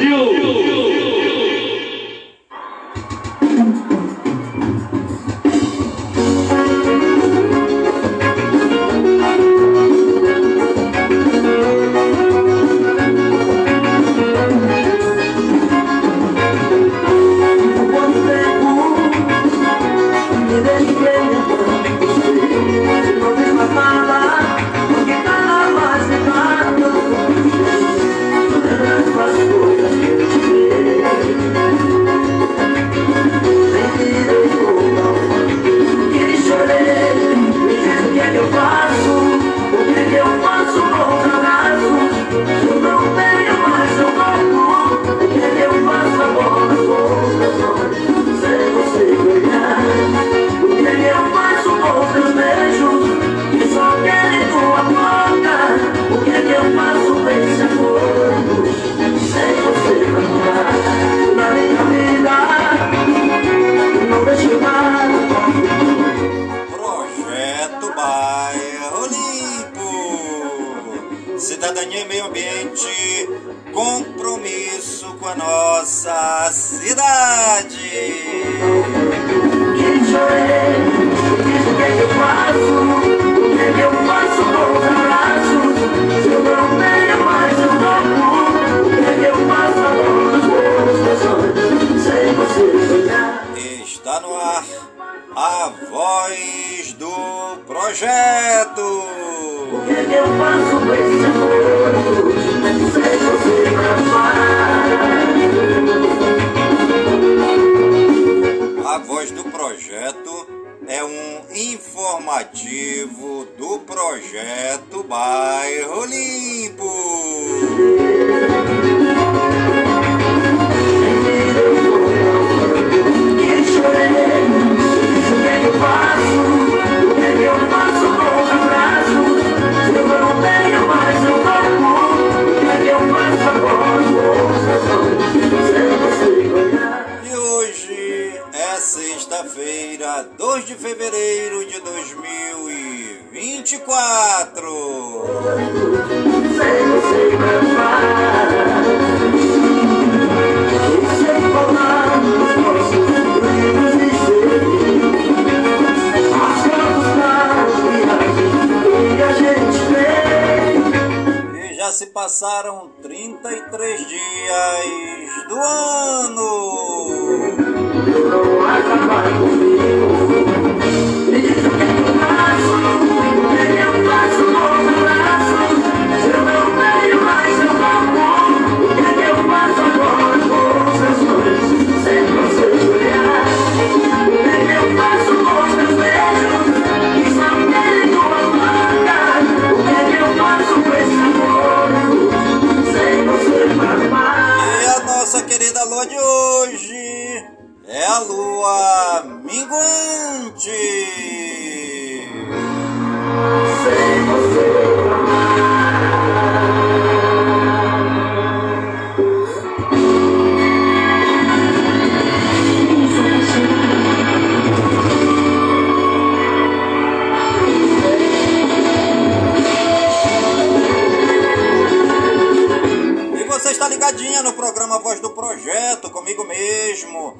you. do projeto. O que, é que eu faço com esse mundo? A voz do projeto é um informativo do projeto Bairro Limpo. passo E hoje é sexta-feira, 2 de fevereiro de 2024. Sem você levar, e sem falar nos nossos se passaram 33 dias do ano. lua minguante. Sem você. ligadinha no programa Voz do Projeto, comigo mesmo,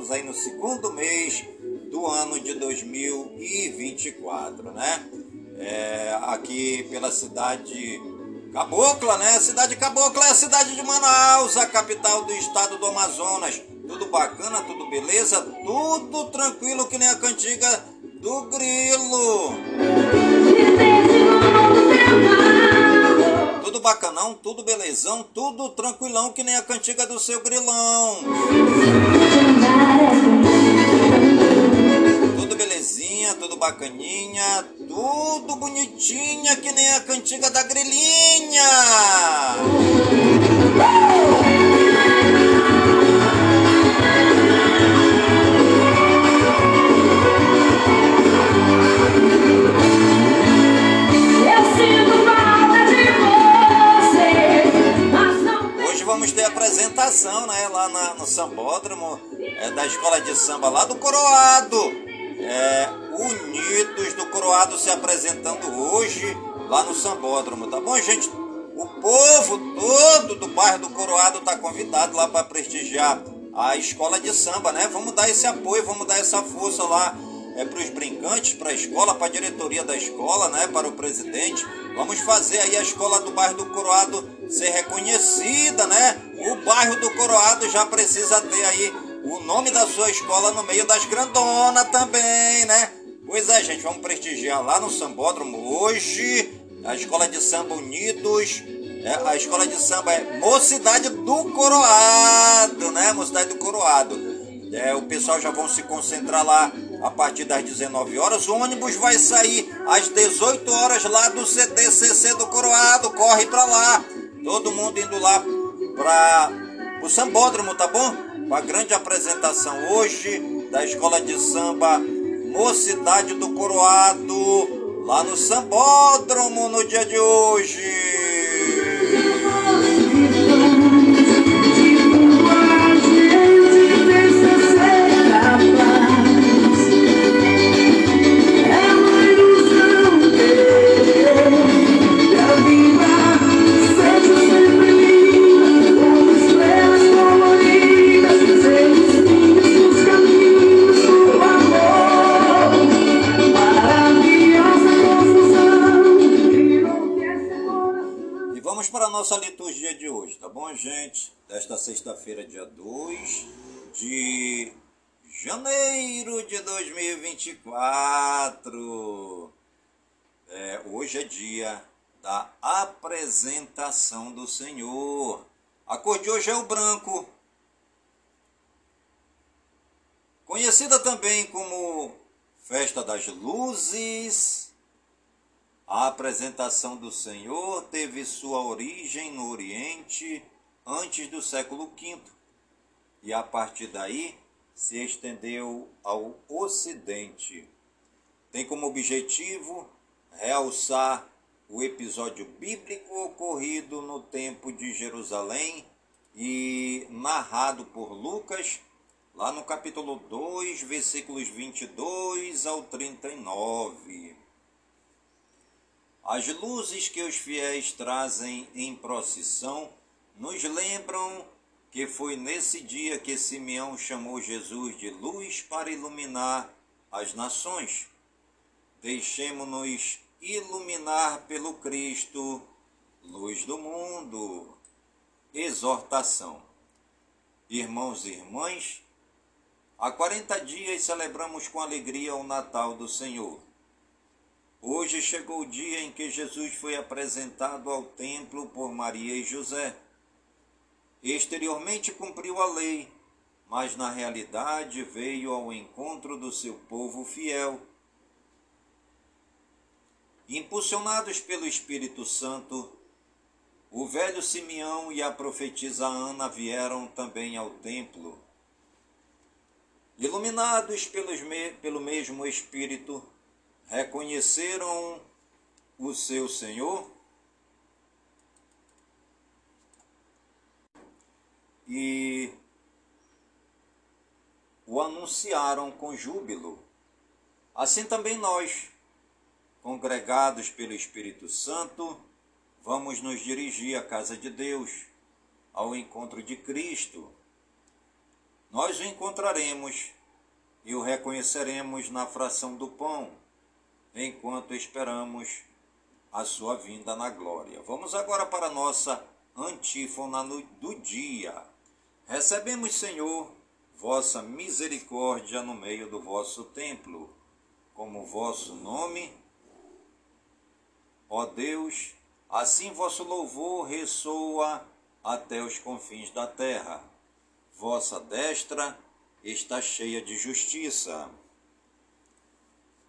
Estamos aí no segundo mês do ano de 2024, né? É, aqui pela cidade Cabocla, né? A cidade Cabocla é a cidade de Manaus, a capital do estado do Amazonas. Tudo bacana, tudo beleza, tudo tranquilo que nem a cantiga do grilo. Tudo bacanão, tudo belezão, tudo tranquilão que nem a cantiga do seu grilão. Tudo belezinha, tudo bacaninha, tudo bonitinha que nem a cantiga da grilinha. vamos ter apresentação, né, lá na, no Sambódromo é, da Escola de Samba lá do Coroado. É, Unidos do Coroado se apresentando hoje lá no Sambódromo, tá bom, gente? O povo todo do bairro do Coroado está convidado lá para prestigiar a escola de samba, né? Vamos dar esse apoio, vamos dar essa força lá é, para os brincantes, para a escola, para a diretoria da escola, né, para o presidente. Vamos fazer aí a escola do bairro do Coroado ser reconhecida, né? O bairro do Coroado já precisa ter aí o nome da sua escola no meio das grandonas também, né? Pois é, gente, vamos prestigiar lá no Sambódromo hoje a Escola de Samba Unidos. É, a escola de samba é Mocidade do Coroado, né? Mocidade do Coroado. É, o pessoal já vão se concentrar lá a partir das 19 horas. O ônibus vai sair às 18 horas lá do CDCC do Coroado. Corre para lá. Todo mundo indo lá para o Sambódromo, tá bom? Para a grande apresentação hoje da Escola de Samba Mocidade do Coroado, lá no Sambódromo no dia de hoje. Nossa liturgia de hoje, tá bom, gente? Desta sexta-feira, dia 2 de janeiro de 2024. É, hoje é dia da apresentação do Senhor. A cor de hoje é o branco, conhecida também como Festa das Luzes a apresentação do Senhor teve sua origem no Oriente antes do século V e a partir daí se estendeu ao Ocidente. Tem como objetivo realçar o episódio bíblico ocorrido no tempo de Jerusalém e narrado por Lucas, lá no capítulo 2, versículos 22 ao 39. As luzes que os fiéis trazem em procissão nos lembram que foi nesse dia que Simeão chamou Jesus de luz para iluminar as nações. Deixemo-nos iluminar pelo Cristo, luz do mundo. Exortação. Irmãos e irmãs, há 40 dias celebramos com alegria o Natal do Senhor. Hoje chegou o dia em que Jesus foi apresentado ao templo por Maria e José. Exteriormente cumpriu a lei, mas na realidade veio ao encontro do seu povo fiel. Impulsionados pelo Espírito Santo, o velho Simeão e a profetisa Ana vieram também ao templo. Iluminados pelos, pelo mesmo Espírito, reconheceram o seu Senhor e o anunciaram com júbilo. Assim também nós, congregados pelo Espírito Santo, vamos nos dirigir à casa de Deus, ao encontro de Cristo. Nós o encontraremos e o reconheceremos na fração do pão, enquanto esperamos a sua vinda na glória. Vamos agora para a nossa antífona do dia. Recebemos, Senhor, vossa misericórdia no meio do vosso templo, como vosso nome, ó Deus, assim vosso louvor ressoa até os confins da terra. Vossa destra está cheia de justiça.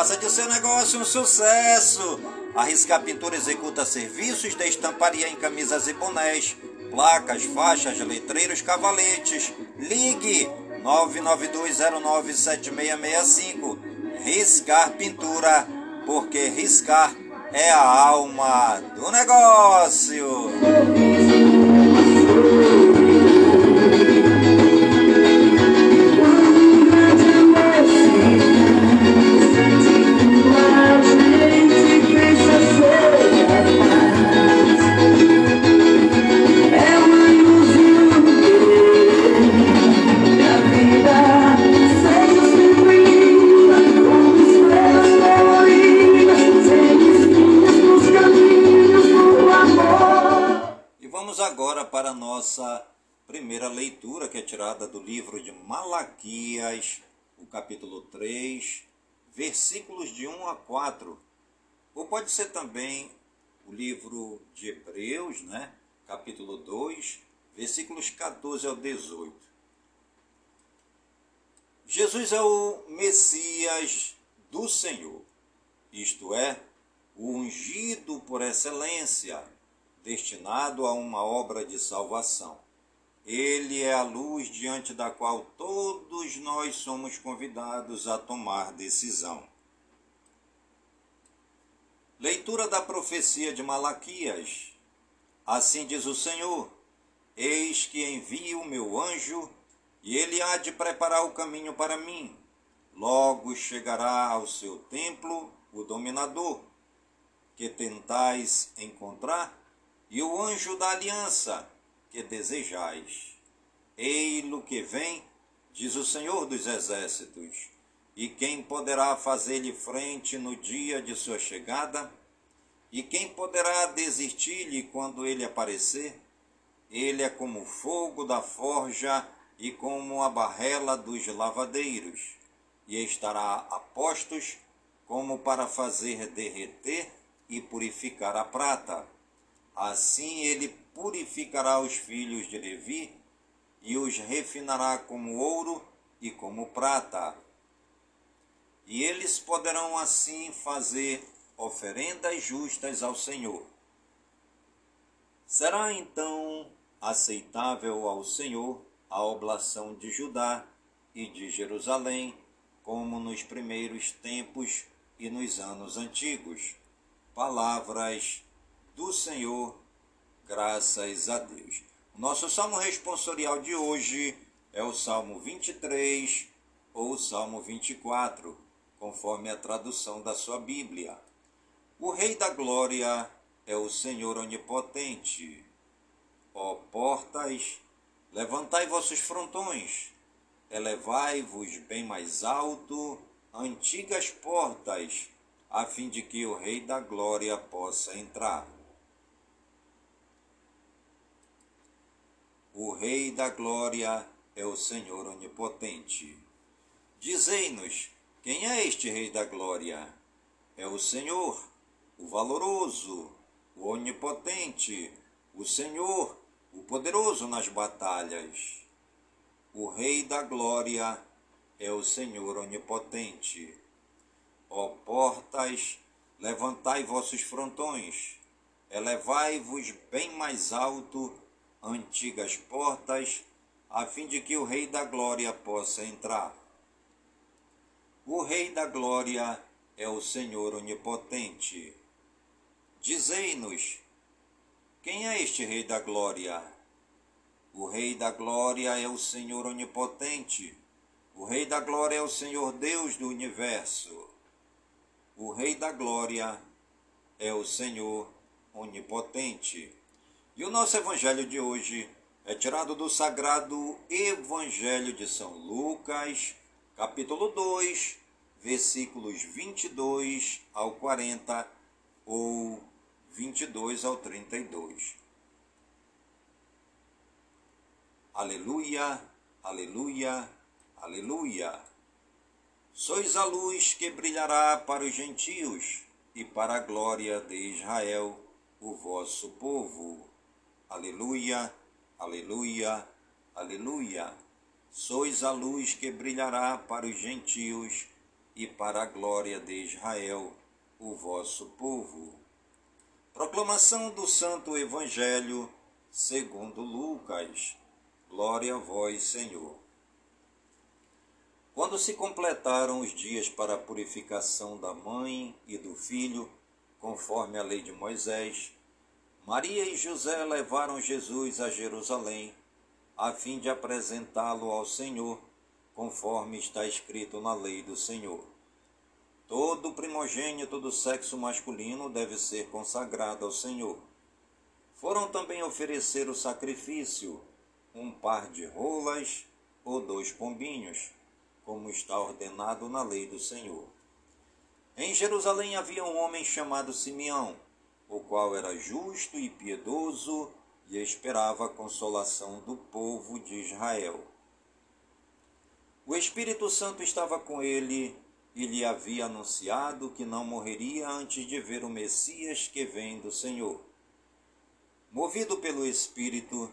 Faça de seu negócio um sucesso. A Riscar Pintura executa serviços de estamparia em camisas e bonés, placas, faixas, letreiros, cavaletes. Ligue 992097665. Riscar Pintura, porque riscar é a alma do negócio. 4. Ou pode ser também o livro de Hebreus, né? capítulo 2, versículos 14 ao 18. Jesus é o Messias do Senhor, isto é, o ungido por excelência destinado a uma obra de salvação. Ele é a luz diante da qual todos nós somos convidados a tomar decisão. Leitura da profecia de Malaquias. Assim diz o Senhor: Eis que envio o meu anjo, e ele há de preparar o caminho para mim. Logo chegará ao seu templo o dominador, que tentais encontrar e o anjo da aliança que desejais. Ei-lo que vem, diz o Senhor dos Exércitos, e quem poderá fazer-lhe frente no dia de sua chegada? E quem poderá desistir-lhe quando ele aparecer? Ele é como o fogo da forja e como a barrela dos lavadeiros, e estará a postos como para fazer derreter e purificar a prata Assim ele purificará os filhos de Levi e os refinará como ouro e como prata. E eles poderão assim fazer oferendas justas ao Senhor. Será então aceitável ao Senhor a oblação de Judá e de Jerusalém, como nos primeiros tempos e nos anos antigos. Palavras do Senhor, graças a Deus. Nosso salmo responsorial de hoje é o Salmo 23 ou o Salmo 24, conforme a tradução da sua Bíblia. O Rei da Glória é o Senhor Onipotente. Ó portas, levantai vossos frontões, elevai-vos bem mais alto, antigas portas, a fim de que o Rei da Glória possa entrar. O Rei da Glória é o Senhor Onipotente. Dizei-nos, quem é este Rei da Glória? É o Senhor, o valoroso, o Onipotente, o Senhor o poderoso nas batalhas. O Rei da Glória é o Senhor onipotente. Ó portas, levantai vossos frontões, elevai-vos bem mais alto, antigas portas, a fim de que o Rei da Glória possa entrar. O Rei da Glória é o Senhor onipotente. Dizei-nos, quem é este Rei da Glória? O Rei da Glória é o Senhor onipotente. O Rei da Glória é o Senhor Deus do universo. O Rei da Glória é o Senhor onipotente. E o nosso evangelho de hoje é tirado do sagrado Evangelho de São Lucas, capítulo 2, versículos 22 ao 40 ou 22 ao 32. Aleluia, aleluia, aleluia. Sois a luz que brilhará para os gentios e para a glória de Israel, o vosso povo. Aleluia, aleluia, aleluia. Sois a luz que brilhará para os gentios e para a glória de Israel, o vosso povo. Proclamação do Santo Evangelho segundo Lucas. Glória a vós, Senhor. Quando se completaram os dias para a purificação da mãe e do filho, conforme a lei de Moisés, Maria e José levaram Jesus a Jerusalém, a fim de apresentá-lo ao Senhor, conforme está escrito na lei do Senhor. Todo primogênito do sexo masculino deve ser consagrado ao Senhor. Foram também oferecer o sacrifício, um par de rolas ou dois pombinhos, como está ordenado na lei do Senhor. Em Jerusalém havia um homem chamado Simeão, o qual era justo e piedoso e esperava a consolação do povo de Israel. O Espírito Santo estava com ele e lhe havia anunciado que não morreria antes de ver o Messias que vem do Senhor. Movido pelo Espírito,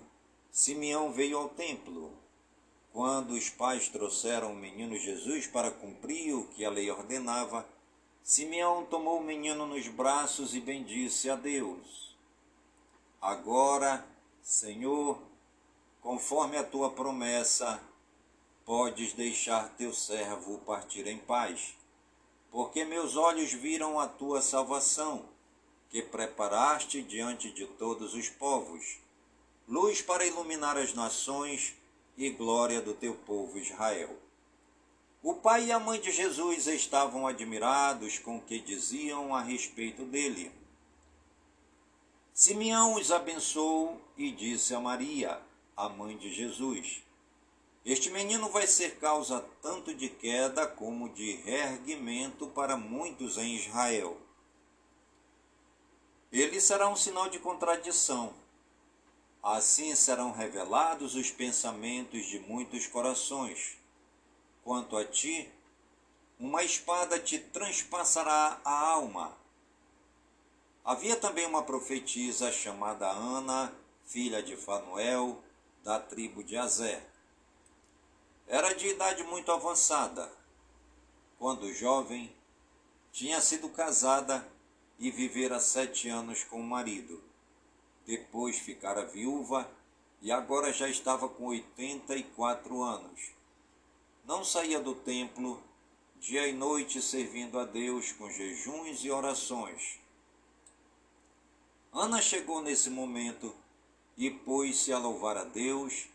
Simeão veio ao templo. Quando os pais trouxeram o menino Jesus para cumprir o que a lei ordenava, Simeão tomou o menino nos braços e bendisse a Deus. Agora, Senhor, conforme a tua promessa, podes deixar teu servo partir em paz, porque meus olhos viram a tua salvação, que preparaste diante de todos os povos, luz para iluminar as nações e glória do teu povo Israel. O pai e a mãe de Jesus estavam admirados com o que diziam a respeito dele. Simeão os abençoou e disse a Maria, a mãe de Jesus: este menino vai ser causa tanto de queda como de reerguimento para muitos em Israel. Ele será um sinal de contradição. Assim serão revelados os pensamentos de muitos corações. Quanto a ti, uma espada te transpassará a alma. Havia também uma profetisa chamada Ana, filha de Fanuel, da tribo de Azer. Era de idade muito avançada. Quando jovem, tinha sido casada e vivera sete anos com o marido. Depois ficara viúva e agora já estava com oitenta e quatro anos. Não saía do templo, dia e noite servindo a Deus com jejuns e orações. Ana chegou nesse momento e pôs-se a louvar a Deus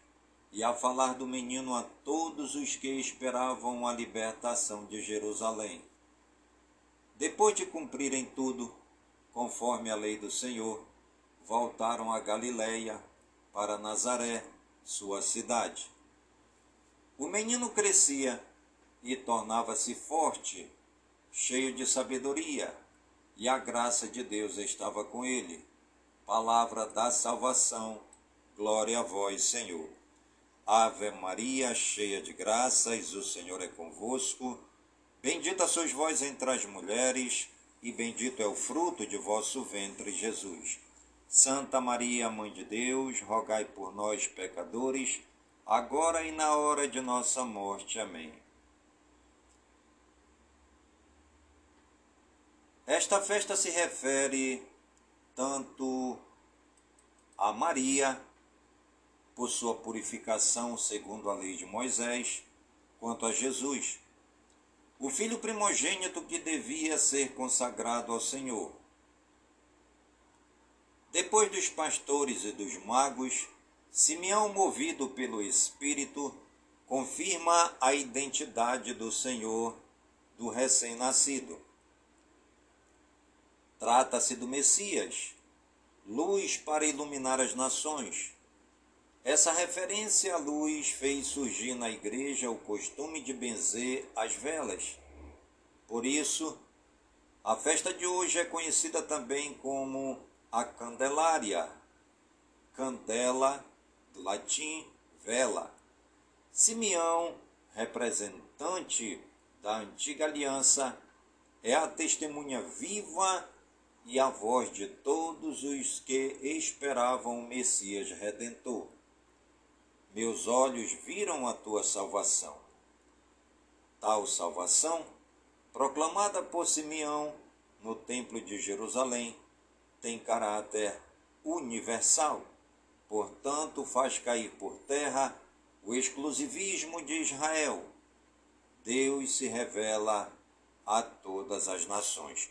e a falar do menino a todos os que esperavam a libertação de Jerusalém. Depois de cumprirem tudo, conforme a lei do Senhor, voltaram a Galiléia, para Nazaré, sua cidade. O menino crescia e tornava-se forte, cheio de sabedoria, e a graça de Deus estava com ele. Palavra da salvação, glória a vós, Senhor. Ave Maria, cheia de graças, o Senhor é convosco. Bendita sois vós entre as mulheres, e bendito é o fruto de vosso ventre, Jesus. Santa Maria, Mãe de Deus, rogai por nós, pecadores, agora e na hora de nossa morte. Amém. Esta festa se refere tanto a Maria, por sua purificação segundo a lei de Moisés, quanto a Jesus, o filho primogênito que devia ser consagrado ao Senhor. Depois dos pastores e dos magos, Simeão, movido pelo Espírito, confirma a identidade do Senhor do recém-nascido. Trata-se do Messias, luz para iluminar as nações. Essa referência à luz fez surgir na igreja o costume de benzer as velas. Por isso, a festa de hoje é conhecida também como a Candelária. Candela, do latim, vela. Simeão, representante da antiga aliança, é a testemunha viva e a voz de todos os que esperavam o Messias Redentor. Meus olhos viram a tua salvação. Tal salvação, proclamada por Simeão no Templo de Jerusalém, tem caráter universal. Portanto, faz cair por terra o exclusivismo de Israel. Deus se revela a todas as nações.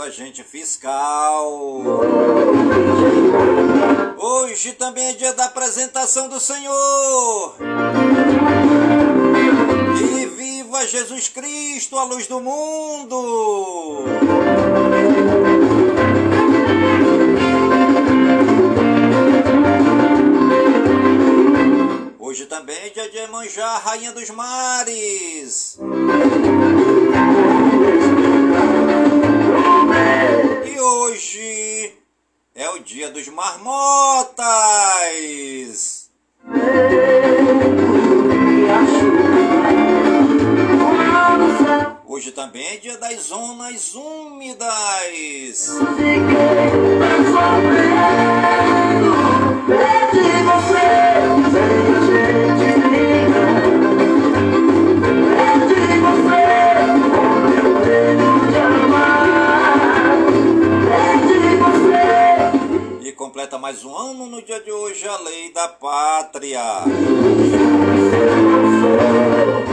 agente fiscal. Hoje também é dia da apresentação do Senhor. E viva Jesus Cristo, a luz do mundo. Hoje também é dia de Emanjá, Rainha dos Mares. Hoje é o dia dos marmotas. Hoje também é dia das zonas úmidas. você, mais um ano no dia de hoje a lei da pátria.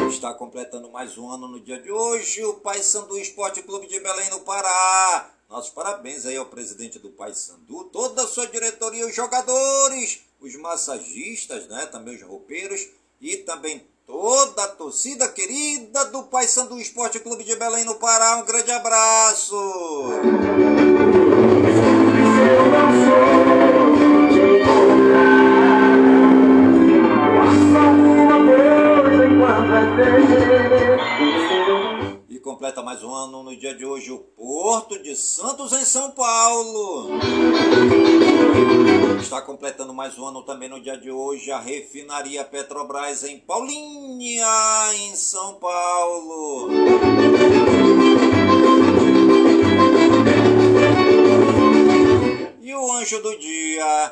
Está completando mais um ano no dia de hoje o Paysandu Esporte Clube de Belém no Pará. Nossos parabéns aí ao presidente do Paysandu, toda a sua diretoria, os jogadores, os massagistas, né, também os roupeiros e também toda a torcida querida do Paysandu Esporte Clube de Belém no Pará. Um grande abraço. E completa mais um ano no dia de hoje o Porto de Santos em São Paulo. Está completando mais um ano também no dia de hoje a refinaria Petrobras em Paulinha, em São Paulo. E o anjo do dia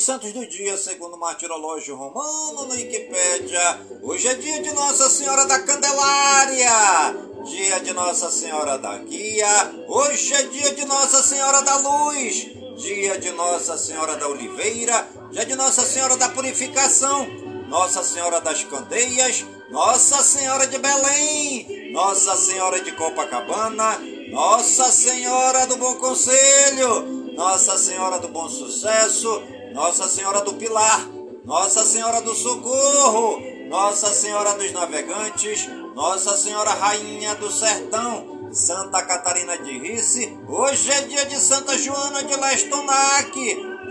santos do dia, segundo o martirológio romano no Wikipédia. Hoje é dia de Nossa Senhora da Candelária, dia de Nossa Senhora da Guia. Hoje é dia de Nossa Senhora da Luz, dia de Nossa Senhora da Oliveira, dia de Nossa Senhora da Purificação, Nossa Senhora das Candeias, Nossa Senhora de Belém, Nossa Senhora de Copacabana, Nossa Senhora do Bom Conselho, Nossa Senhora do Bom Sucesso, nossa Senhora do Pilar, Nossa Senhora do Socorro, Nossa Senhora dos Navegantes, Nossa Senhora Rainha do Sertão, Santa Catarina de Risse. Hoje é dia de Santa Joana de Lestonac,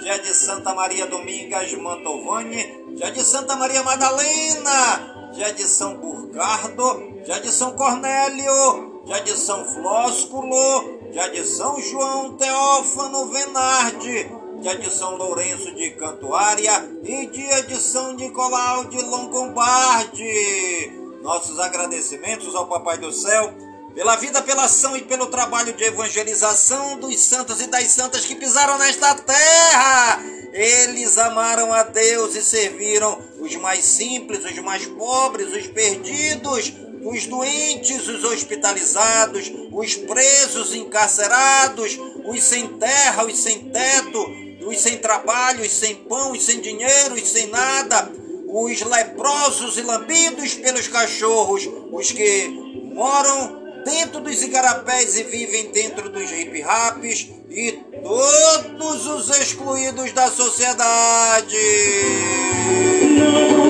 dia de Santa Maria Domingas Mantovani, dia de Santa Maria Madalena, dia de São Burcardo, dia de São Cornélio, dia de São Flósculo, dia de São João Teófano Venarde, dia de São Lourenço de Cantuária e dia de São Nicolau de Longobardi. Nossos agradecimentos ao Papai do Céu pela vida, pela ação e pelo trabalho de evangelização dos santos e das santas que pisaram nesta terra. Eles amaram a Deus e serviram os mais simples, os mais pobres, os perdidos, os doentes, os hospitalizados, os presos, encarcerados, os sem terra, os sem teto, os sem trabalho, os sem pão, os sem dinheiro, os sem nada, os leprosos e lambidos pelos cachorros, os que moram dentro dos igarapés e vivem dentro dos hip-raps e todos os excluídos da sociedade. Não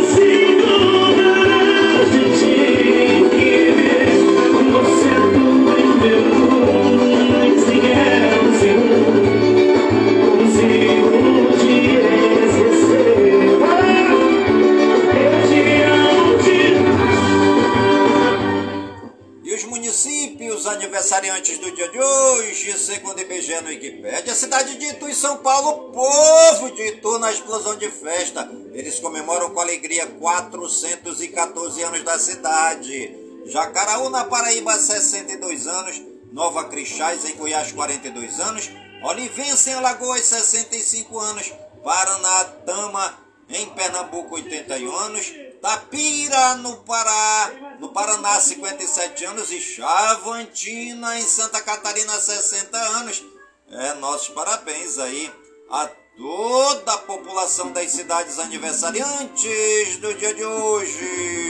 aniversariantes do dia de hoje, segundo IBGE no Wikipédia, a cidade de Itu e São Paulo, povo de Itu na explosão de festa. Eles comemoram com alegria 414 anos da cidade. Jacaraú, na Paraíba, 62 anos. Nova Crixás, em Goiás, 42 anos. Olivença, em Alagoas, 65 anos. Paraná, Tama, em Pernambuco, 81 anos. Tapira, no Pará, no Paraná, 57 anos. E Chavantina, em Santa Catarina, 60 anos. É, nossos parabéns aí a toda a população das cidades aniversariantes do dia de hoje.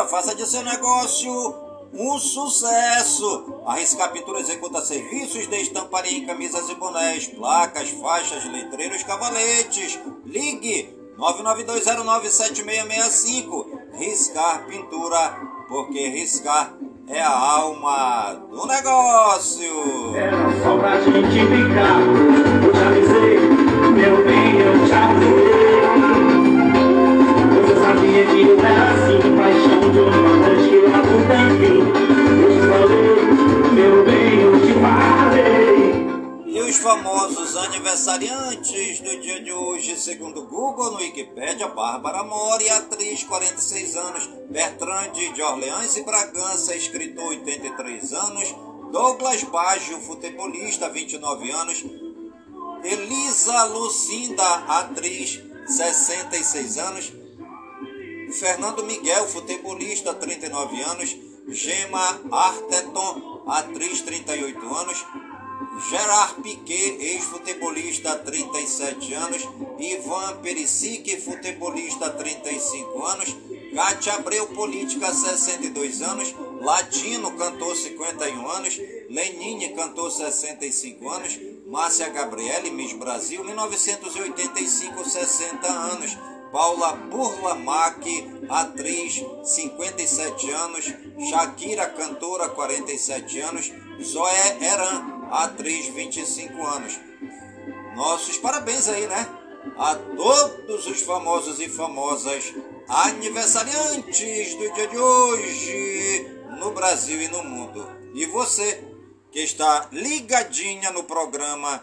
Faça de seu negócio um sucesso! A Pintura executa serviços de estamparia camisas e bonés, placas, faixas, letreiros, cavaletes. Ligue 992097665. Riscar Pintura, porque riscar é a alma do negócio. Era só pra gente brincar, eu te avisei, meu bem, eu te avisei. Você sabia que eu era assim, paixão de uma noite que lá fim. Eu te falei, meu bem, eu te. E os famosos aniversariantes do dia de hoje, segundo Google, no Wikipedia, Bárbara Mori, atriz, 46 anos, Bertrand de Orleans e Bragança, escritor, 83 anos, Douglas Baggio, futebolista, 29 anos, Elisa Lucinda, atriz, 66 anos, Fernando Miguel, futebolista, 39 anos, Gema Arteton, atriz, 38 anos, Gerard Piquet, ex-futebolista, 37 anos. Ivan Perisic, futebolista, 35 anos. Cátia Abreu, política, 62 anos. Latino, cantor, 51 anos. Lenine, cantor, 65 anos. Márcia Gabriele, Miss Brasil, 1985, 60 anos. Paula Burlamac, atriz, 57 anos. Shakira, cantora, 47 anos. Zoé Eran, atriz, 25 anos. Nossos parabéns aí, né? A todos os famosos e famosas aniversariantes do dia de hoje no Brasil e no mundo. E você que está ligadinha no programa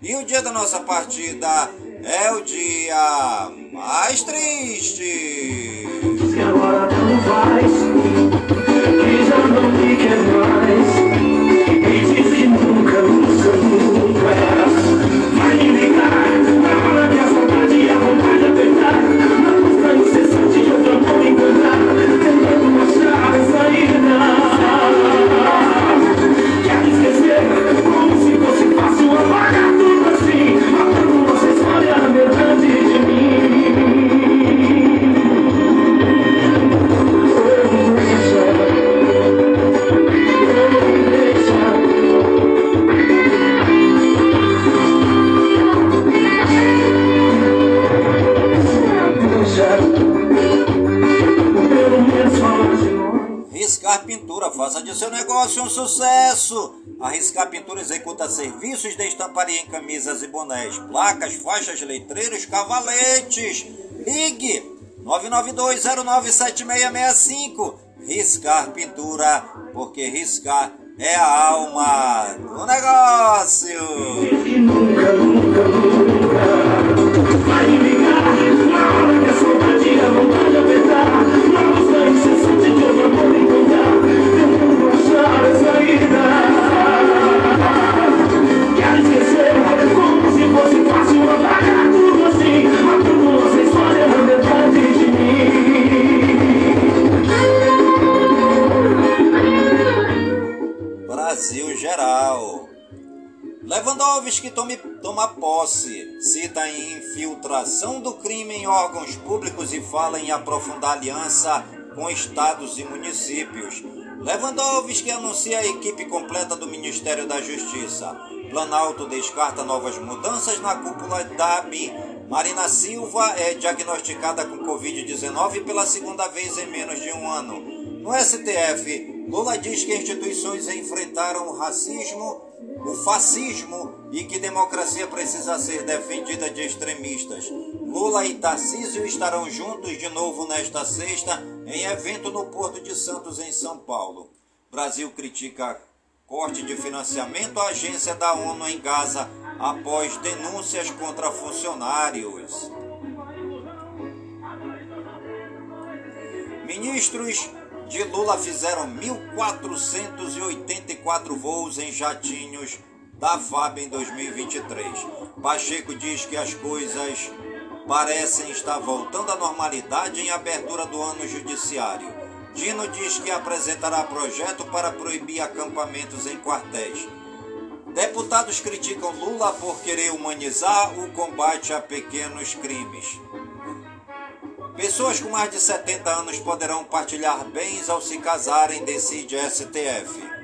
e o dia da nossa partida é o dia mais triste. Agora não faz, que já não me quer mais. Serviços de estamparia em camisas e bonés, placas, faixas, letreiros, cavaletes. Ligue 992097665. Riscar Pintura, porque riscar é a alma infiltração do crime em órgãos públicos e fala em aprofundar aliança com estados e municípios. Lewandowski anuncia a equipe completa do Ministério da Justiça. Planalto descarta novas mudanças na cúpula da ABI. Marina Silva é diagnosticada com Covid-19 pela segunda vez em menos de um ano. No STF, Lula diz que instituições enfrentaram o racismo, o fascismo e que democracia precisa ser defendida de extremistas. Lula e Tarcísio estarão juntos de novo nesta sexta em evento no Porto de Santos, em São Paulo. Brasil critica corte de financiamento à agência da ONU em Gaza após denúncias contra funcionários. Ministros de Lula fizeram 1.484 voos em jatinhos da FAB em 2023. Pacheco diz que as coisas parecem estar voltando à normalidade em abertura do ano judiciário. Dino diz que apresentará projeto para proibir acampamentos em quartéis. Deputados criticam Lula por querer humanizar o combate a pequenos crimes. Pessoas com mais de 70 anos poderão partilhar bens ao se casarem, decide STF.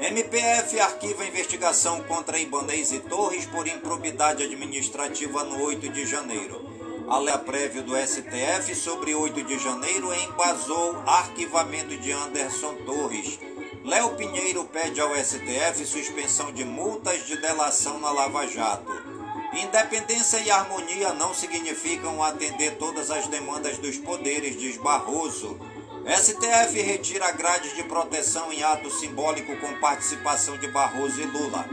MPF arquiva investigação contra Ibanez e Torres por improbidade administrativa no 8 de janeiro. A lei prévia do STF sobre 8 de janeiro embasou arquivamento de Anderson Torres. Léo Pinheiro pede ao STF suspensão de multas de delação na Lava Jato. Independência e harmonia não significam atender todas as demandas dos poderes, diz Barroso. STF retira grades de proteção em ato simbólico com participação de Barroso e Lula.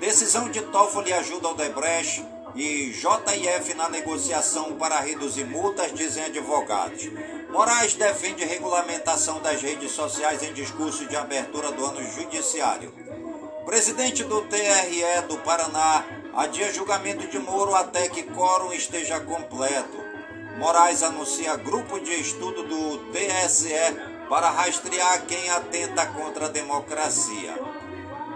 Decisão de Toffoli ajuda o Debrecht e JF na negociação para reduzir multas, dizem advogados. Moraes defende regulamentação das redes sociais em discurso de abertura do ano judiciário. Presidente do TRE do Paraná adia julgamento de Moro até que quórum esteja completo. Moraes anuncia grupo de estudo do TSE para rastrear quem atenta contra a democracia.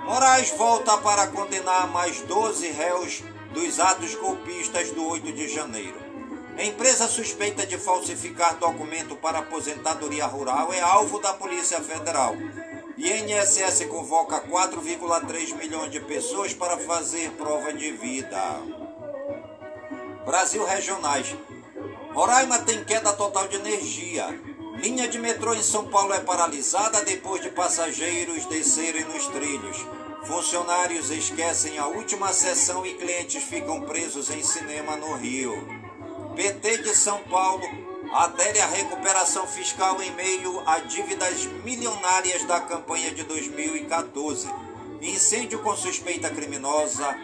Moraes volta para condenar mais 12 réus dos atos golpistas do 8 de janeiro. A empresa suspeita de falsificar documento para aposentadoria rural é alvo da Polícia Federal. INSS convoca 4,3 milhões de pessoas para fazer prova de vida. Brasil Regionais. Roraima tem queda total de energia. Linha de metrô em São Paulo é paralisada depois de passageiros descerem nos trilhos. Funcionários esquecem a última sessão e clientes ficam presos em cinema no Rio. PT de São Paulo adere à recuperação fiscal em meio a dívidas milionárias da campanha de 2014. Incêndio com suspeita criminosa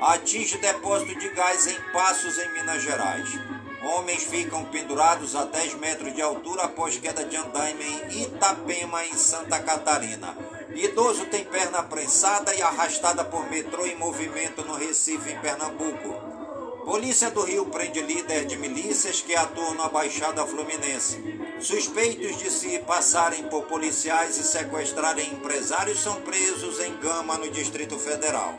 atinge depósito de gás em Passos, em Minas Gerais. Homens ficam pendurados a 10 metros de altura após queda de andaime em Itapema, em Santa Catarina. Idoso tem perna prensada e arrastada por metrô em movimento no Recife, em Pernambuco. Polícia do Rio prende líder de milícias que atuam na Baixada Fluminense. Suspeitos de se passarem por policiais e sequestrarem empresários são presos em Gama, no Distrito Federal.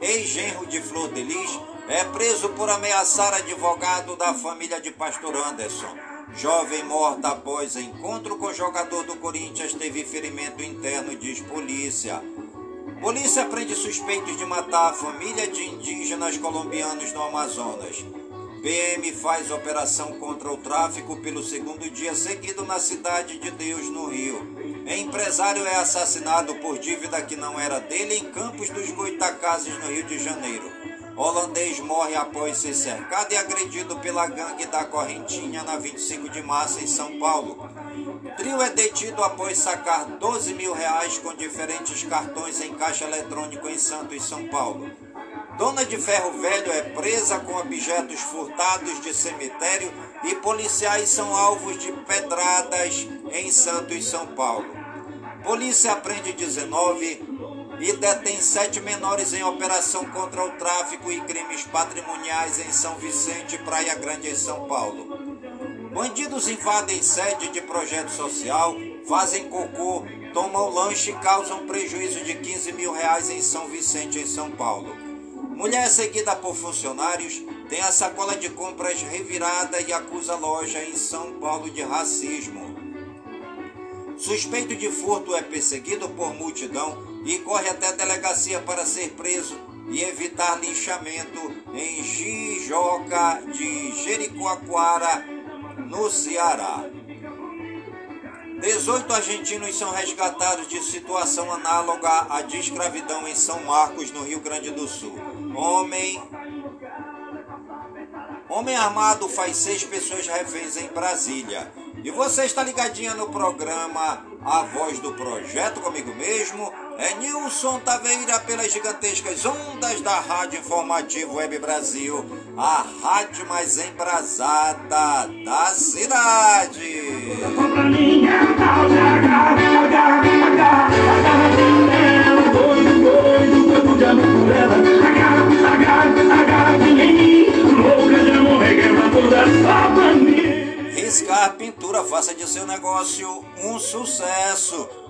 Ex-genro de Flor de Lis é preso por ameaçar advogado da família de Pastor Anderson. Jovem morta após encontro com jogador do Corinthians teve ferimento interno, diz polícia. Polícia prende suspeitos de matar a família de indígenas colombianos no Amazonas. PM faz operação contra o tráfico pelo segundo dia seguido na Cidade de Deus, no Rio. Empresário é assassinado por dívida que não era dele em Campos dos Goitacazes, no Rio de Janeiro. Holandês morre após ser cercado e agredido pela gangue da Correntinha na 25 de março em São Paulo. Trio é detido após sacar 12 mil reais com diferentes cartões em caixa eletrônico em Santos, São Paulo. Dona de ferro velho é presa com objetos furtados de cemitério e policiais são alvos de pedradas em Santos, São Paulo. Polícia prende 19 e detém sete menores em operação contra o tráfico e crimes patrimoniais em São Vicente, Praia Grande, em São Paulo. Bandidos invadem sede de projeto social, fazem cocô, tomam lanche e causam prejuízo de 15 mil reais em São Vicente, em São Paulo. Mulher seguida por funcionários tem a sacola de compras revirada e acusa loja em São Paulo de racismo. Suspeito de furto é perseguido por multidão e corre até a delegacia para ser preso e evitar linchamento em Jijoca de Jericoacoara, no Ceará. 18 argentinos são resgatados de situação análoga à de escravidão em São Marcos, no Rio Grande do Sul. Homem Homem armado faz seis pessoas reféns em Brasília. E você está ligadinha no programa A Voz do Projeto comigo mesmo? É Nilson Taveira pelas gigantescas ondas da Rádio Informativo Web Brasil, a rádio mais embrasada da cidade. Riscar Pintura faça de seu negócio um sucesso.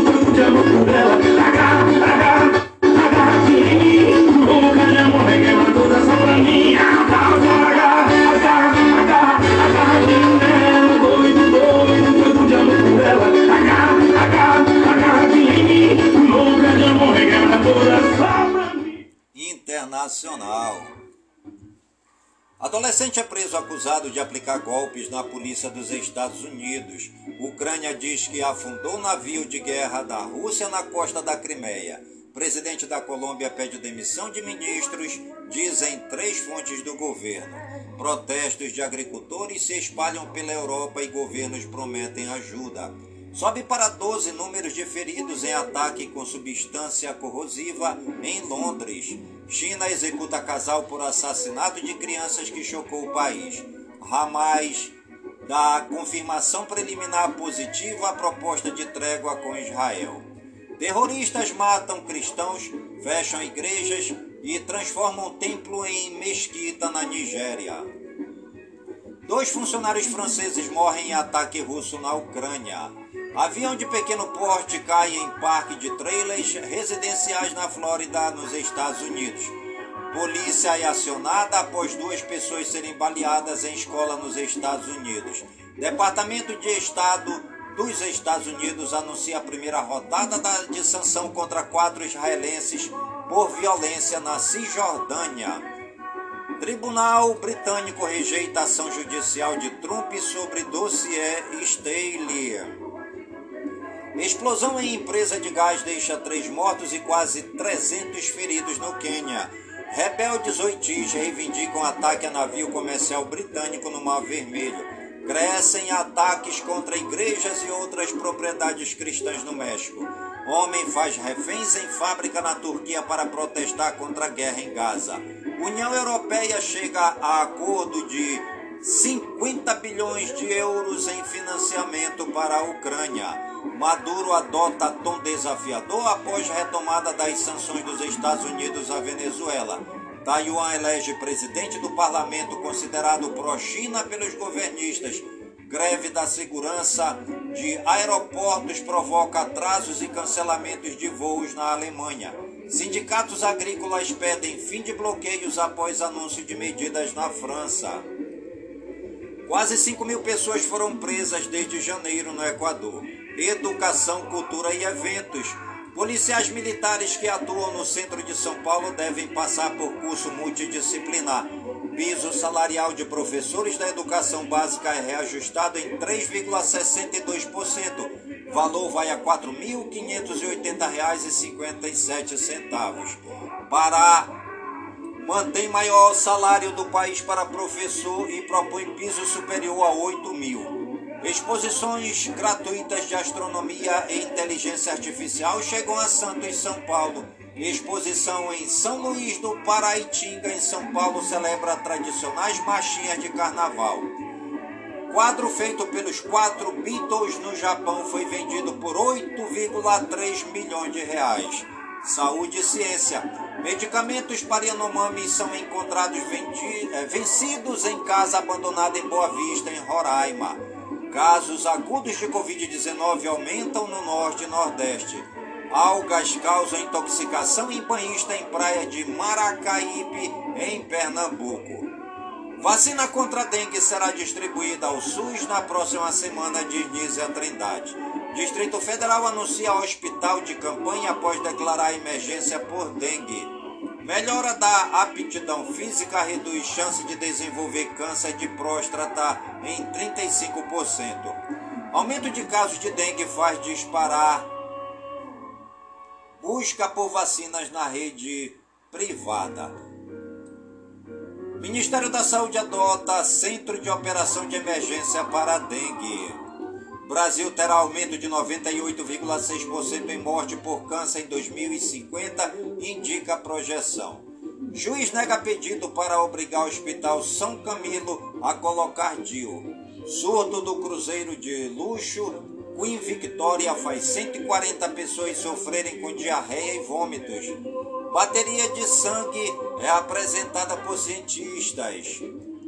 Internacional. Adolescente é preso acusado de aplicar golpes na polícia dos Estados Unidos. Ucrânia diz que afundou navio de guerra da Rússia na costa da Crimeia. Presidente da Colômbia pede demissão de ministros, dizem três fontes do governo. Protestos de agricultores se espalham pela Europa e governos prometem ajuda. Sobe para 12 números de feridos em ataque com substância corrosiva em Londres. China executa casal por assassinato de crianças que chocou o país. Hamas dá confirmação preliminar positiva à proposta de trégua com Israel. Terroristas matam cristãos, fecham igrejas e transformam templo em mesquita na Nigéria. Dois funcionários franceses morrem em ataque russo na Ucrânia. Avião de pequeno porte cai em parque de trailers residenciais na Flórida, nos Estados Unidos. Polícia é acionada após duas pessoas serem baleadas em escola nos Estados Unidos. Departamento de Estado dos Estados Unidos anuncia a primeira rodada da- de sanção contra quatro israelenses por violência na Cisjordânia. Tribunal britânico rejeita ação judicial de Trump sobre dossiê Staley. Explosão em empresa de gás deixa três mortos e quase 300 feridos no Quênia. Rebeldes oitis reivindicam ataque a navio comercial britânico no Mar Vermelho. Crescem ataques contra igrejas e outras propriedades cristãs no México. Homem faz reféns em fábrica na Turquia para protestar contra a guerra em Gaza. União Europeia chega a acordo de 50 bilhões de euros em financiamento para a Ucrânia. Maduro adota tom desafiador após retomada das sanções dos Estados Unidos à Venezuela. Taiwan elege presidente do parlamento considerado pró-China pelos governistas. Greve da segurança de aeroportos provoca atrasos e cancelamentos de voos na Alemanha. Sindicatos agrícolas pedem fim de bloqueios após anúncio de medidas na França. Quase 5 mil pessoas foram presas desde janeiro no Equador. Educação, cultura e eventos. Policiais militares que atuam no centro de São Paulo devem passar por curso multidisciplinar. Piso salarial de professores da educação básica é reajustado em 3,62%. Valor vai a R$ 4.580,57. Pará mantém maior salário do país para professor e propõe piso superior a 8 mil. Exposições gratuitas de astronomia e inteligência artificial chegam a Santos, São Paulo. Exposição em São Luís do Paraitinga, em São Paulo, celebra tradicionais marchinhas de carnaval. Quadro feito pelos quatro Beatles no Japão foi vendido por 8,3 milhões de reais. Saúde e ciência. Medicamentos para Yanomami são encontrados eh, vencidos em casa abandonada em Boa Vista, em Roraima. Casos agudos de Covid-19 aumentam no norte e nordeste. Algas causam intoxicação em banhista em praia de Maracaípe, em Pernambuco. Vacina contra a dengue será distribuída ao SUS na próxima semana, diz Nízia Trindade. Distrito Federal anuncia hospital de campanha após declarar emergência por dengue. Melhora da aptidão física reduz chance de desenvolver câncer de próstata em 35%. Aumento de casos de dengue faz disparar busca por vacinas na rede privada. Ministério da Saúde adota Centro de Operação de Emergência para Dengue. Brasil terá aumento de 98,6% em morte por câncer em 2050, indica a projeção. Juiz nega pedido para obrigar o Hospital São Camilo a colocar DIU. Surto do Cruzeiro de Luxo, Queen Victoria faz 140 pessoas sofrerem com diarreia e vômitos. Bateria de sangue é apresentada por cientistas.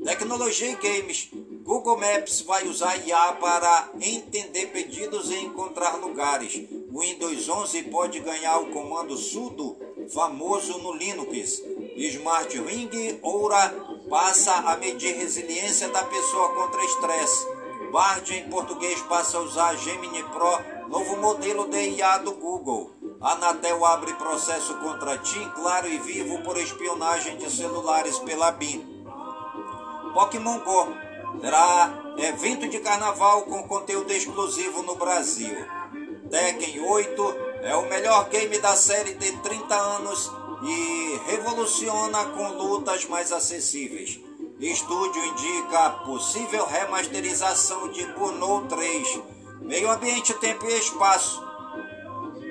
Tecnologia e games. Google Maps vai usar IA para entender pedidos e encontrar lugares. Windows 11 pode ganhar o comando sudo, famoso no Linux. Smart Ring Oura passa a medir resiliência da pessoa contra estresse. Bard em português passa a usar Gemini Pro, novo modelo de IA do Google. Anatel abre processo contra TIM, Claro e Vivo por espionagem de celulares pela BIM. Pokémon Go terá evento de carnaval com conteúdo exclusivo no Brasil. Tekken 8 é o melhor game da série de 30 anos e revoluciona com lutas mais acessíveis. Estúdio indica possível remasterização de Burnout 3. Meio ambiente, tempo e espaço.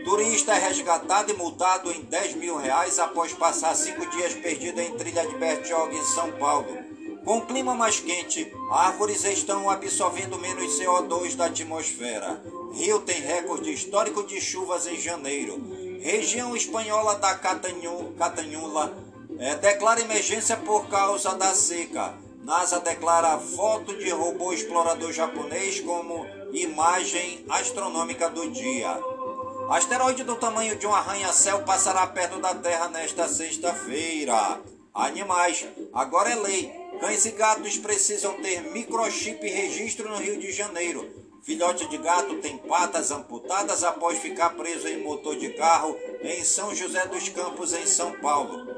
Turista é resgatado e multado em 10 mil reais após passar cinco dias perdido em trilha de Bertioga, em São Paulo. Com clima mais quente, árvores estão absorvendo menos CO2 da atmosfera. Rio tem recorde histórico de chuvas em janeiro. Região espanhola da Catanhula é, declara emergência por causa da seca. NASA declara foto de robô explorador japonês como imagem astronômica do dia. Asteroide do tamanho de um arranha-céu passará perto da Terra nesta sexta-feira. Animais, agora é lei. Cães e gatos precisam ter microchip registro no Rio de Janeiro. Filhote de gato tem patas amputadas após ficar preso em motor de carro em São José dos Campos, em São Paulo.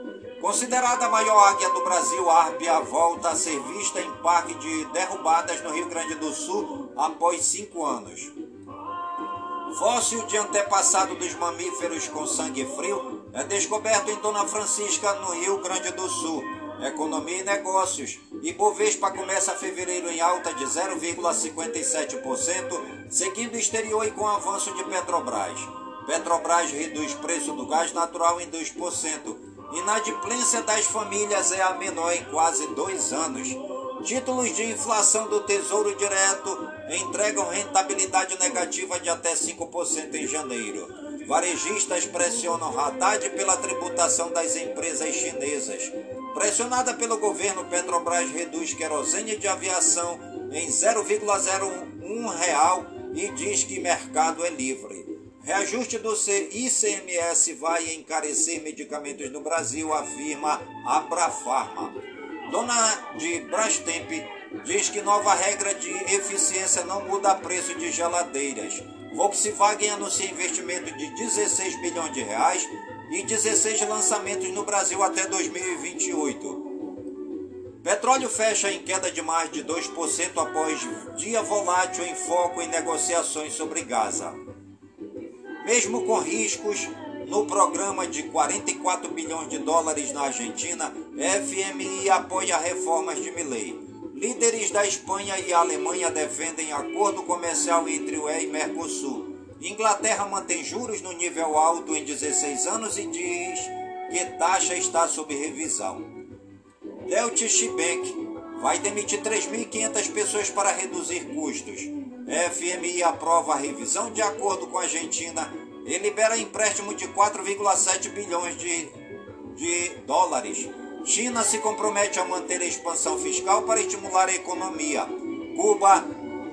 Considerada a maior águia do Brasil, a Árpia volta a ser vista em parque de derrubadas no Rio Grande do Sul após cinco anos. Fóssil de antepassado dos mamíferos com sangue frio é descoberto em Dona Francisca, no Rio Grande do Sul. Economia e negócios. Ibovespa começa fevereiro em alta de 0,57%, seguindo o exterior e com avanço de Petrobras. Petrobras reduz preço do gás natural em 2%. Inadimplência das famílias é a menor em quase dois anos. Títulos de inflação do Tesouro Direto entregam rentabilidade negativa de até 5% em janeiro. Varejistas pressionam Haddad pela tributação das empresas chinesas. Pressionada pelo governo, Petrobras reduz querosene de aviação em 0,01 real e diz que mercado é livre. Reajuste do ICMS vai encarecer medicamentos no Brasil, afirma Abrafarma. Dona de Brastemp diz que nova regra de eficiência não muda preço de geladeiras. Volkswagen anuncia investimento de 16 bilhões de reais e 16 lançamentos no Brasil até 2028. Petróleo fecha em queda de mais de 2% após dia volátil em foco em negociações sobre Gaza. Mesmo com riscos, no programa de 44 bilhões de dólares na Argentina, FMI apoia reformas de Milley. Líderes da Espanha e Alemanha defendem acordo comercial entre o E e Mercosul. Inglaterra mantém juros no nível alto em 16 anos e diz que taxa está sob revisão. Deutsche Bank vai demitir 3.500 pessoas para reduzir custos. FMI aprova a revisão de acordo com a Argentina e libera empréstimo de 4,7 bilhões de, de dólares. China se compromete a manter a expansão fiscal para estimular a economia. Cuba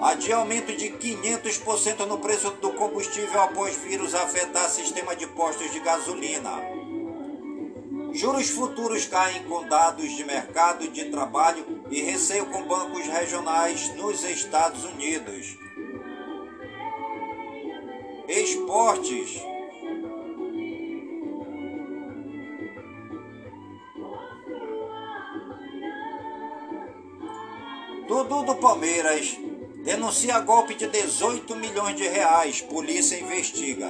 adia aumento de 500% no preço do combustível após vírus afetar sistema de postos de gasolina. Juros futuros caem com dados de mercado de trabalho e receio com bancos regionais nos Estados Unidos. Esportes. Dudu do Palmeiras denuncia golpe de 18 milhões de reais. Polícia investiga.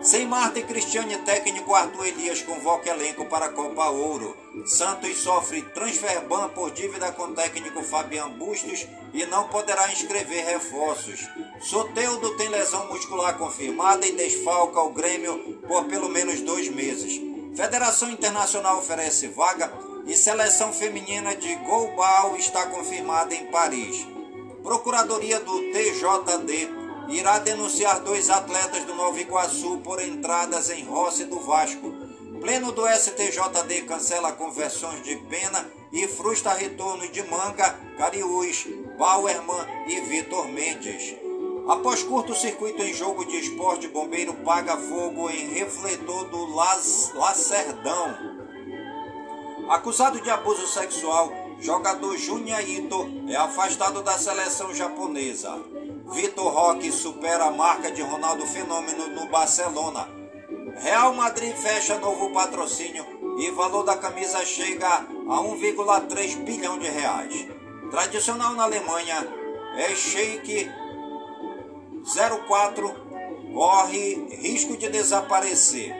Sem Marta e Cristiane, técnico Arthur Elias convoca elenco para a Copa Ouro. Santos sofre transfer ban por dívida com técnico Fabian Bustos e não poderá inscrever reforços. Soteudo tem lesão muscular confirmada e desfalca o Grêmio por pelo menos dois meses. Federação Internacional oferece vaga e seleção feminina de golbal está confirmada em Paris. Procuradoria do TJD irá denunciar dois atletas do Nova Iguaçu por entradas em Rossi do Vasco. Pleno do STJD cancela conversões de pena e frustra retorno de Manga, Cariús, Bauerman e Vitor Mendes. Após curto-circuito em jogo de esporte, bombeiro paga fogo em refletor do Lacerdão. Acusado de abuso sexual, jogador Junya Ito é afastado da seleção japonesa. Vitor Roque supera a marca de Ronaldo Fenômeno no Barcelona. Real Madrid fecha novo patrocínio e valor da camisa chega a 1,3 bilhão de reais. Tradicional na Alemanha é Sheik 04 corre risco de desaparecer.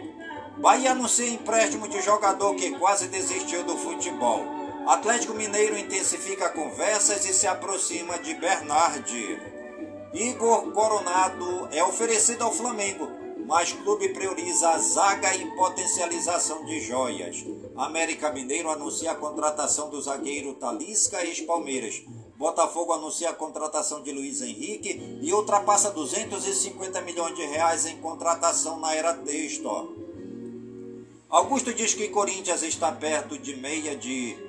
Bahia anuncia empréstimo de jogador que quase desistiu do futebol. Atlético Mineiro intensifica conversas e se aproxima de Bernardi. Igor Coronado é oferecido ao Flamengo, mas clube prioriza a zaga e potencialização de joias. América Mineiro anuncia a contratação do zagueiro Talisca ex-Palmeiras. Botafogo anuncia a contratação de Luiz Henrique e ultrapassa 250 milhões de reais em contratação na era texto. Augusto diz que Corinthians está perto de meia de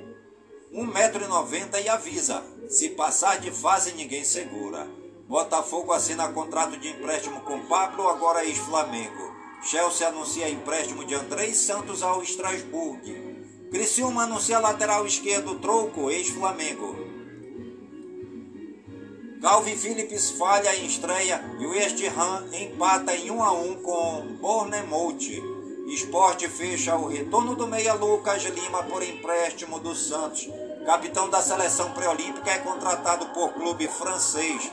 1,90m e avisa: se passar de fase ninguém segura. Botafogo assina contrato de empréstimo com Pablo, agora ex-Flamengo. Chelsea anuncia empréstimo de Andrei Santos ao Strasbourg. Criciúma anuncia lateral esquerdo Trouco, ex-Flamengo. Calvin Phillips falha em estreia e o West Ham empata em 1 a 1 com Bournemouth. Esporte fecha o retorno do meia Lucas Lima por empréstimo do Santos. Capitão da seleção pré-olímpica é contratado por clube francês.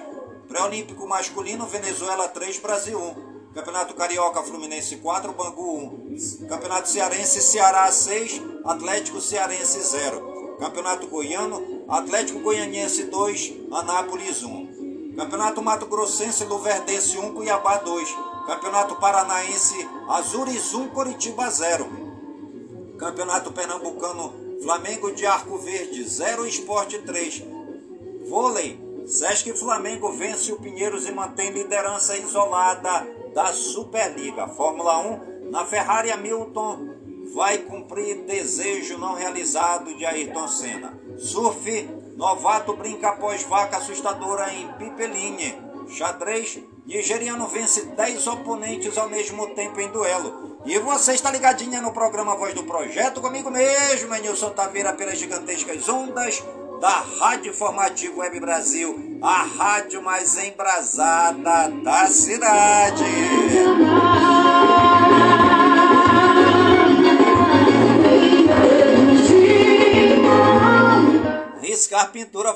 Pré-Olímpico masculino, Venezuela 3, Brasil 1. Campeonato Carioca, Fluminense 4, Bangu 1. Campeonato Cearense, Ceará 6, Atlético Cearense 0. Campeonato Goiano, Atlético Goianiense 2, Anápolis 1. Campeonato Mato Grossense, Luverdense 1, Cuiabá 2. Campeonato Paranaense, Azures 1, Curitiba 0. Campeonato Pernambucano, Flamengo de Arco Verde 0, Esporte 3. Vôlei, Sesc Flamengo vence o Pinheiros e mantém liderança isolada da Superliga. Fórmula 1, na Ferrari Hamilton vai cumprir desejo não realizado de Ayrton Senna. Surf, novato brinca após vaca assustadora em Pipeline. Xadrez, nigeriano vence 10 oponentes ao mesmo tempo em duelo. E você está ligadinha no programa Voz do Projeto comigo mesmo, Nilson Taveira, pelas gigantescas ondas da Rádio Informativo Web Brasil, a rádio mais embrasada da cidade.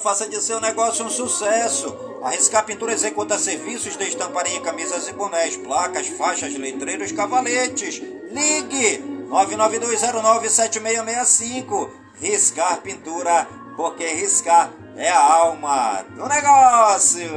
Faça de seu negócio um sucesso. A Riscar Pintura executa serviços de estamparia camisas e bonés, placas, faixas, letreiros, cavaletes. Ligue 992097665. Riscar Pintura porque riscar é a alma do negócio.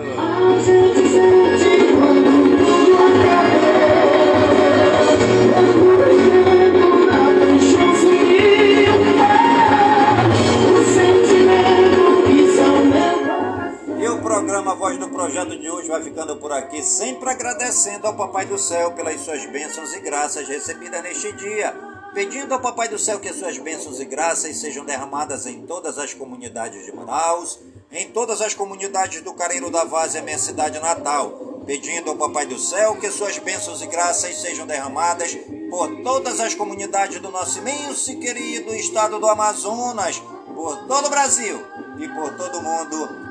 Programa Voz do Projeto de hoje vai ficando por aqui, sempre agradecendo ao Papai do Céu pelas suas bênçãos e graças recebidas neste dia. Pedindo ao Papai do Céu que suas bênçãos e graças sejam derramadas em todas as comunidades de Manaus, em todas as comunidades do Careiro da Várzea, minha cidade natal, pedindo ao Papai do Céu que suas bênçãos e graças sejam derramadas por todas as comunidades do nosso imenso e querido estado do Amazonas, por todo o Brasil e por todo o mundo,